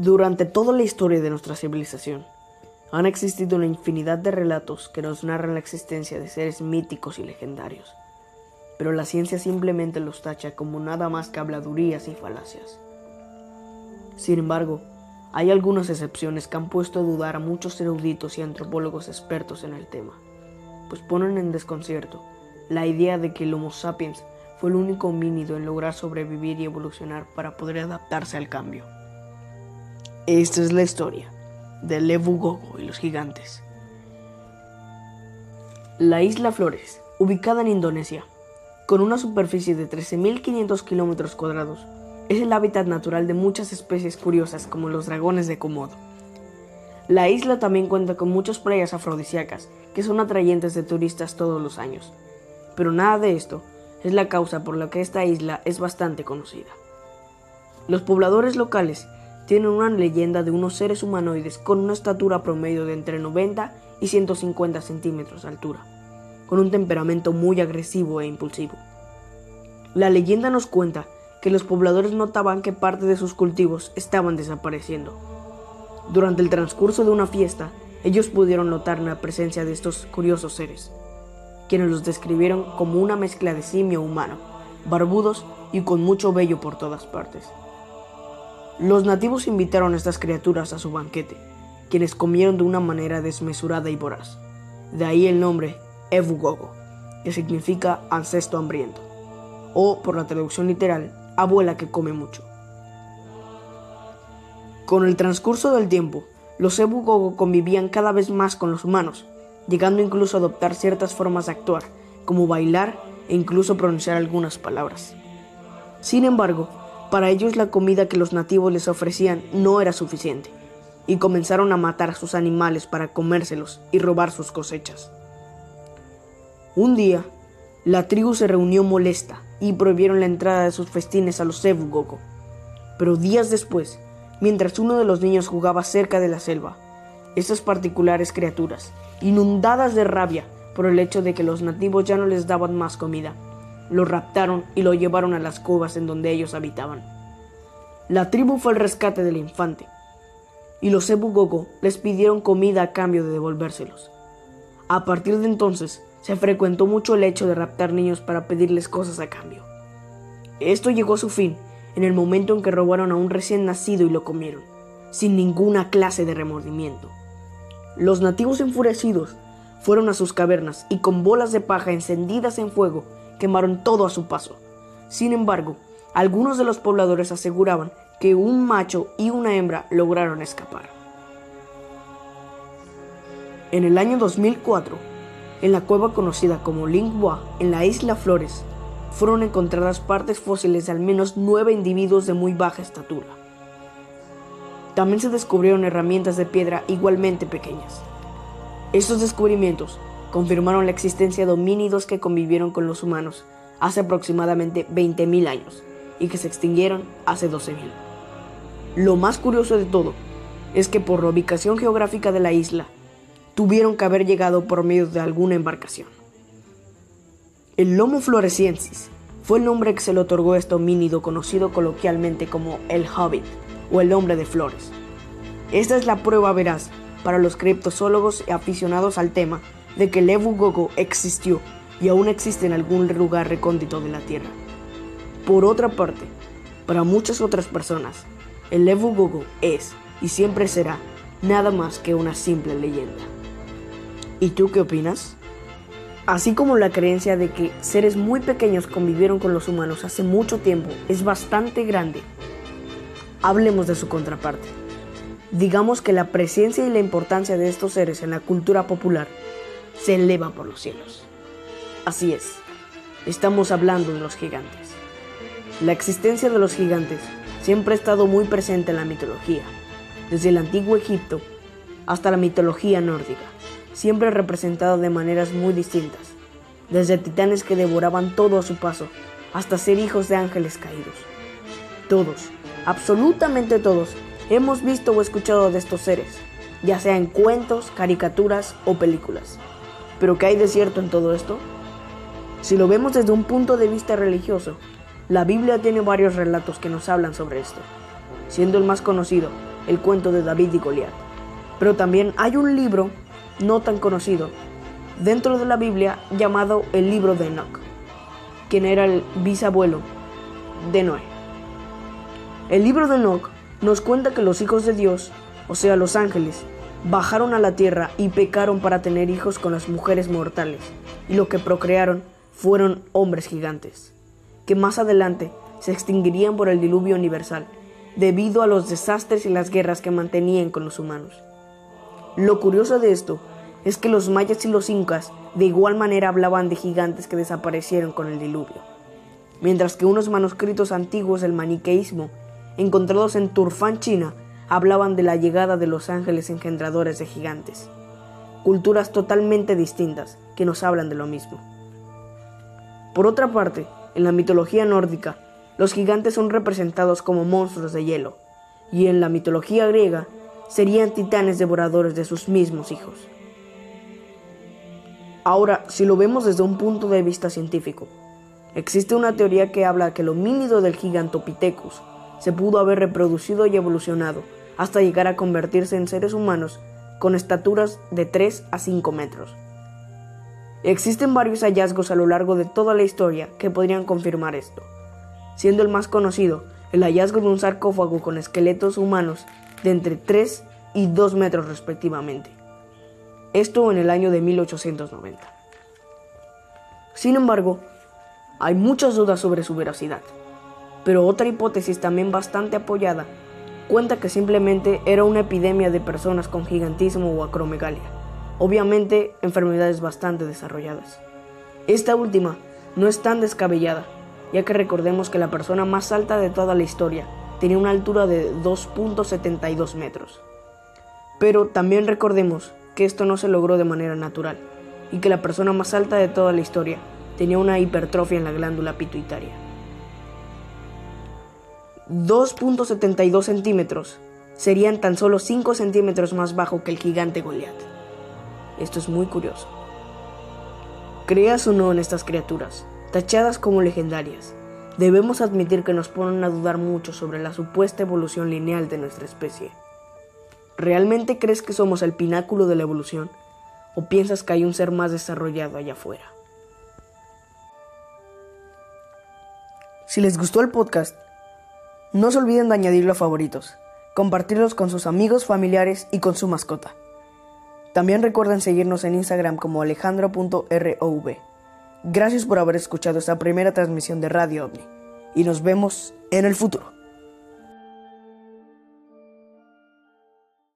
Durante toda la historia de nuestra civilización, han existido una infinidad de relatos que nos narran la existencia de seres míticos y legendarios, pero la ciencia simplemente los tacha como nada más que habladurías y falacias. Sin embargo, hay algunas excepciones que han puesto a dudar a muchos eruditos y antropólogos expertos en el tema, pues ponen en desconcierto la idea de que el Homo sapiens fue el único homínido en lograr sobrevivir y evolucionar para poder adaptarse al cambio. Esta es la historia de Levu Gogo y los gigantes. La isla Flores, ubicada en Indonesia, con una superficie de 13.500 kilómetros cuadrados, es el hábitat natural de muchas especies curiosas como los dragones de Komodo. La isla también cuenta con muchas playas afrodisíacas que son atrayentes de turistas todos los años, pero nada de esto es la causa por la que esta isla es bastante conocida. Los pobladores locales tienen una leyenda de unos seres humanoides con una estatura promedio de entre 90 y 150 centímetros de altura, con un temperamento muy agresivo e impulsivo. La leyenda nos cuenta que los pobladores notaban que parte de sus cultivos estaban desapareciendo. Durante el transcurso de una fiesta, ellos pudieron notar la presencia de estos curiosos seres, quienes los describieron como una mezcla de simio humano, barbudos y con mucho vello por todas partes. Los nativos invitaron a estas criaturas a su banquete, quienes comieron de una manera desmesurada y voraz. De ahí el nombre Evugogo, que significa ancestro hambriento, o por la traducción literal, abuela que come mucho. Con el transcurso del tiempo, los Evugogo convivían cada vez más con los humanos, llegando incluso a adoptar ciertas formas de actuar, como bailar e incluso pronunciar algunas palabras. Sin embargo, para ellos la comida que los nativos les ofrecían no era suficiente, y comenzaron a matar a sus animales para comérselos y robar sus cosechas. Un día, la tribu se reunió molesta y prohibieron la entrada de sus festines a los Goko. Pero días después, mientras uno de los niños jugaba cerca de la selva, estas particulares criaturas, inundadas de rabia por el hecho de que los nativos ya no les daban más comida, lo raptaron y lo llevaron a las cuevas en donde ellos habitaban. La tribu fue el rescate del infante, y los Ebu les pidieron comida a cambio de devolvérselos. A partir de entonces, se frecuentó mucho el hecho de raptar niños para pedirles cosas a cambio. Esto llegó a su fin en el momento en que robaron a un recién nacido y lo comieron, sin ninguna clase de remordimiento. Los nativos enfurecidos fueron a sus cavernas y con bolas de paja encendidas en fuego quemaron todo a su paso. Sin embargo, algunos de los pobladores aseguraban que un macho y una hembra lograron escapar. En el año 2004, en la cueva conocida como Lingua, en la isla Flores, fueron encontradas partes fósiles de al menos nueve individuos de muy baja estatura. También se descubrieron herramientas de piedra igualmente pequeñas. Estos descubrimientos confirmaron la existencia de homínidos que convivieron con los humanos hace aproximadamente 20.000 años y que se extinguieron hace 12.000. Lo más curioso de todo es que por la ubicación geográfica de la isla, tuvieron que haber llegado por medio de alguna embarcación. El Lomo floresiensis fue el nombre que se le otorgó a este homínido conocido coloquialmente como el Hobbit o el hombre de flores. Esta es la prueba veraz para los criptozoólogos y aficionados al tema de que el Evu Gogo existió y aún existe en algún lugar recóndito de la Tierra. Por otra parte, para muchas otras personas, el Evu Gogo es y siempre será nada más que una simple leyenda. ¿Y tú qué opinas? Así como la creencia de que seres muy pequeños convivieron con los humanos hace mucho tiempo es bastante grande, hablemos de su contraparte. Digamos que la presencia y la importancia de estos seres en la cultura popular se eleva por los cielos. Así es, estamos hablando de los gigantes. La existencia de los gigantes siempre ha estado muy presente en la mitología, desde el antiguo Egipto hasta la mitología nórdica, siempre representada de maneras muy distintas, desde titanes que devoraban todo a su paso, hasta ser hijos de ángeles caídos. Todos, absolutamente todos, hemos visto o escuchado de estos seres, ya sea en cuentos, caricaturas o películas. Pero ¿qué hay de cierto en todo esto? Si lo vemos desde un punto de vista religioso, la Biblia tiene varios relatos que nos hablan sobre esto, siendo el más conocido el cuento de David y Goliat. Pero también hay un libro no tan conocido dentro de la Biblia llamado el libro de Enoch, quien era el bisabuelo de Noé. El libro de Enoch nos cuenta que los hijos de Dios, o sea, los ángeles, bajaron a la tierra y pecaron para tener hijos con las mujeres mortales, y lo que procrearon fueron hombres gigantes, que más adelante se extinguirían por el diluvio universal, debido a los desastres y las guerras que mantenían con los humanos. Lo curioso de esto es que los mayas y los incas de igual manera hablaban de gigantes que desaparecieron con el diluvio, mientras que unos manuscritos antiguos del maniqueísmo, encontrados en Turfán, China, hablaban de la llegada de los ángeles engendradores de gigantes. Culturas totalmente distintas que nos hablan de lo mismo. Por otra parte, en la mitología nórdica, los gigantes son representados como monstruos de hielo, y en la mitología griega serían titanes devoradores de sus mismos hijos. Ahora, si lo vemos desde un punto de vista científico, existe una teoría que habla que el homínido del Gigantopithecus se pudo haber reproducido y evolucionado hasta llegar a convertirse en seres humanos con estaturas de 3 a 5 metros. Existen varios hallazgos a lo largo de toda la historia que podrían confirmar esto, siendo el más conocido el hallazgo de un sarcófago con esqueletos humanos de entre 3 y 2 metros respectivamente. Esto en el año de 1890. Sin embargo, hay muchas dudas sobre su veracidad, pero otra hipótesis también bastante apoyada cuenta que simplemente era una epidemia de personas con gigantismo o acromegalia, obviamente enfermedades bastante desarrolladas. Esta última no es tan descabellada, ya que recordemos que la persona más alta de toda la historia tenía una altura de 2.72 metros. Pero también recordemos que esto no se logró de manera natural y que la persona más alta de toda la historia tenía una hipertrofia en la glándula pituitaria. 2.72 centímetros serían tan solo 5 centímetros más bajo que el gigante Goliat. Esto es muy curioso. Creas o no en estas criaturas, tachadas como legendarias, debemos admitir que nos ponen a dudar mucho sobre la supuesta evolución lineal de nuestra especie. ¿Realmente crees que somos el pináculo de la evolución? ¿O piensas que hay un ser más desarrollado allá afuera? Si les gustó el podcast, no se olviden de añadirlo a favoritos, compartirlos con sus amigos, familiares y con su mascota. También recuerden seguirnos en Instagram como alejandro.rov. Gracias por haber escuchado esta primera transmisión de Radio OVNI y nos vemos en el futuro.